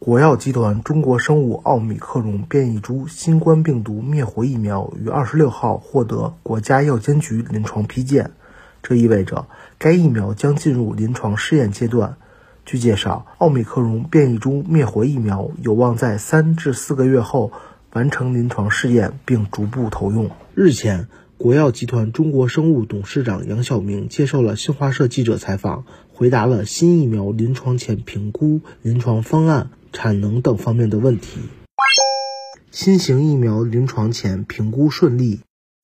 国药集团中国生物奥密克戎变异株新冠病毒灭活疫苗于二十六号获得国家药监局临床批件，这意味着该疫苗将进入临床试验阶段。据介绍，奥密克戎变异株灭活疫苗有望在三至四个月后完成临床试验，并逐步投用。日前，国药集团中国生物董事长杨晓明接受了新华社记者采访，回答了新疫苗临床前评估、临床方案、产能等方面的问题。新型疫苗临床前评估顺利，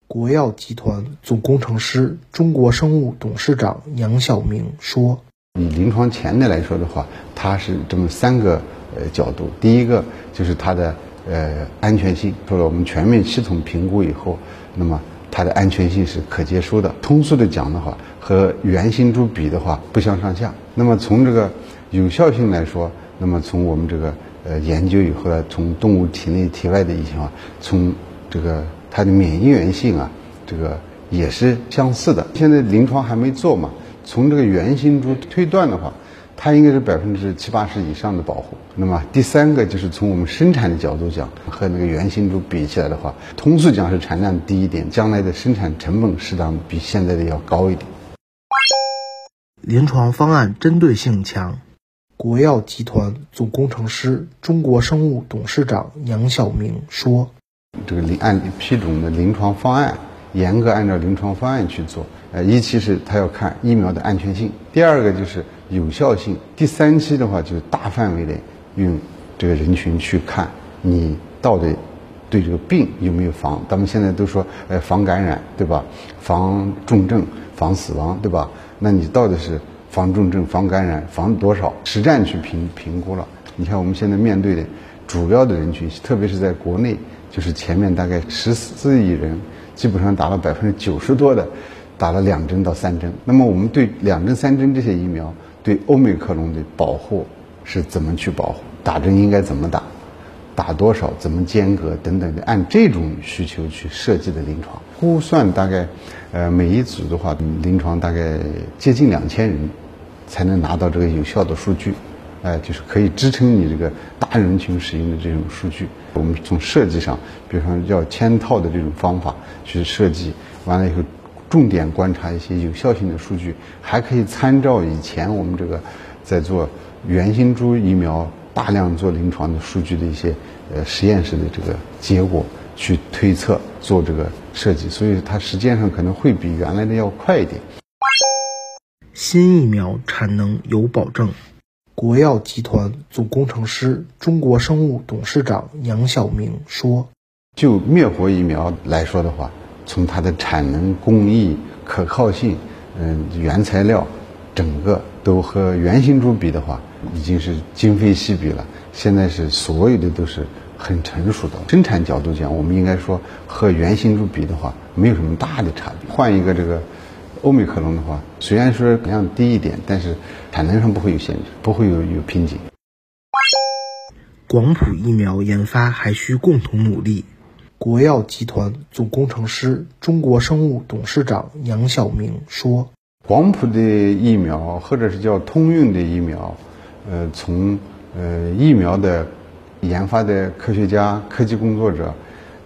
国药集团总工程师、中国生物董事长杨晓明说。以临床前的来说的话，它是这么三个呃角度。第一个就是它的呃安全性，做了我们全面系统评估以后，那么它的安全性是可接受的。通俗的讲的话，和原型株比的话不相上下。那么从这个有效性来说，那么从我们这个呃研究以后呢，从动物体内体外的一些啊，从这个它的免疫原性啊，这个也是相似的。现在临床还没做嘛。从这个原型株推断的话，它应该是百分之七八十以上的保护。那么第三个就是从我们生产的角度讲，和那个原型株比起来的话，通俗讲是产量低一点，将来的生产成本适当比现在的要高一点。临床方案针对性强，国药集团总工程师、中国生物董事长杨晓明说：“这个临按批准的临床方案，严格按照临床方案去做。”呃，一期是他要看疫苗的安全性，第二个就是有效性，第三期的话就是大范围的用这个人群去看你到底对这个病有没有防。咱们现在都说，呃，防感染对吧？防重症、防死亡对吧？那你到底是防重症、防感染、防多少？实战去评评估了。你看我们现在面对的主要的人群，特别是在国内，就是前面大概十四亿人，基本上达了百分之九十多的。打了两针到三针，那么我们对两针、三针这些疫苗对欧美克隆的保护是怎么去保护？打针应该怎么打？打多少？怎么间隔？等等的，按这种需求去设计的临床估算，大概呃每一组的话，临床大概接近两千人才能拿到这个有效的数据，哎，就是可以支撑你这个大人群使用的这种数据。我们从设计上，比如说要嵌套的这种方法去设计，完了以后。重点观察一些有效性的数据，还可以参照以前我们这个在做原型株疫苗大量做临床的数据的一些呃实验室的这个结果去推测做这个设计，所以它时间上可能会比原来的要快一点。新疫苗产能有保证，国药集团总工程师、中国生物董事长杨晓明说：“就灭活疫苗来说的话。”从它的产能、工艺、可靠性，嗯，原材料，整个都和原型株比的话，已经是今非昔比了。现在是所有的都是很成熟的。生产角度讲，我们应该说和原型株比的话，没有什么大的差别。换一个这个欧美克隆的话，虽然说量低一点，但是产能上不会有限制，不会有有瓶颈。广谱疫苗研发还需共同努力。国药集团总工程师、中国生物董事长杨晓明说：“广谱的疫苗，或者是叫通用的疫苗，呃，从呃疫苗的研发的科学家、科技工作者、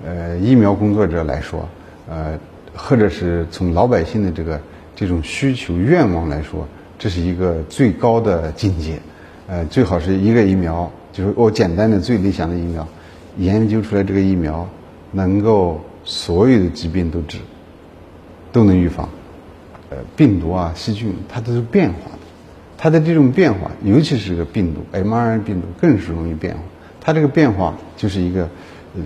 呃疫苗工作者来说，呃，或者是从老百姓的这个这种需求愿望来说，这是一个最高的境界。呃，最好是一个疫苗，就是我简单的最理想的疫苗，研究出来这个疫苗。”能够所有的疾病都治，都能预防。呃，病毒啊、细菌，它都是变化的。它的这种变化，尤其是这个病毒，mRNA 病毒更是容易变化。它这个变化就是一个，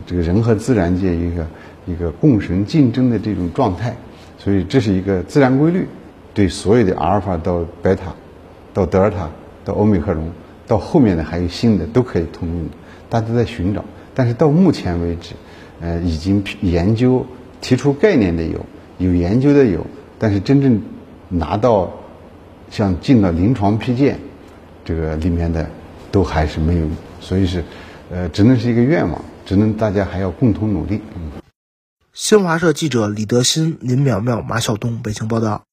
这个人和自然界一个一个共生竞争的这种状态。所以这是一个自然规律，对所有的阿尔法到贝塔，到德尔塔，到欧米克戎，到后面的还有新的都可以通用的。大家都在寻找，但是到目前为止。呃，已经研究提出概念的有，有研究的有，但是真正拿到像进了临床批件这个里面的都还是没有，所以是呃，只能是一个愿望，只能大家还要共同努力。新华社记者李德新、林淼淼、马晓东北京报道。